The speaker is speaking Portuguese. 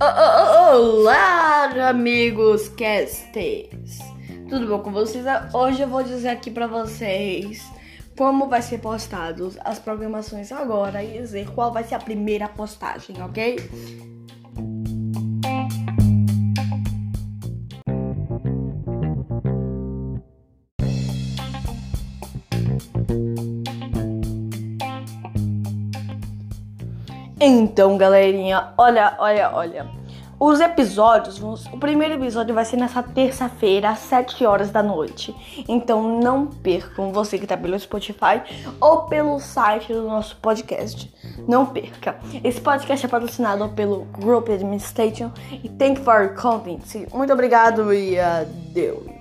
Olá, amigos casters! Tudo bom com vocês? Hoje eu vou dizer aqui pra vocês como vai ser postados as programações agora e dizer qual vai ser a primeira postagem, ok? Então, galerinha, olha, olha, olha. Os episódios, o primeiro episódio vai ser nessa terça-feira, às 7 horas da noite. Então não percam, você que tá pelo Spotify ou pelo site do nosso podcast. Não perca. Esse podcast é patrocinado pelo Group Administration e Thank for content. Muito obrigado e adeus.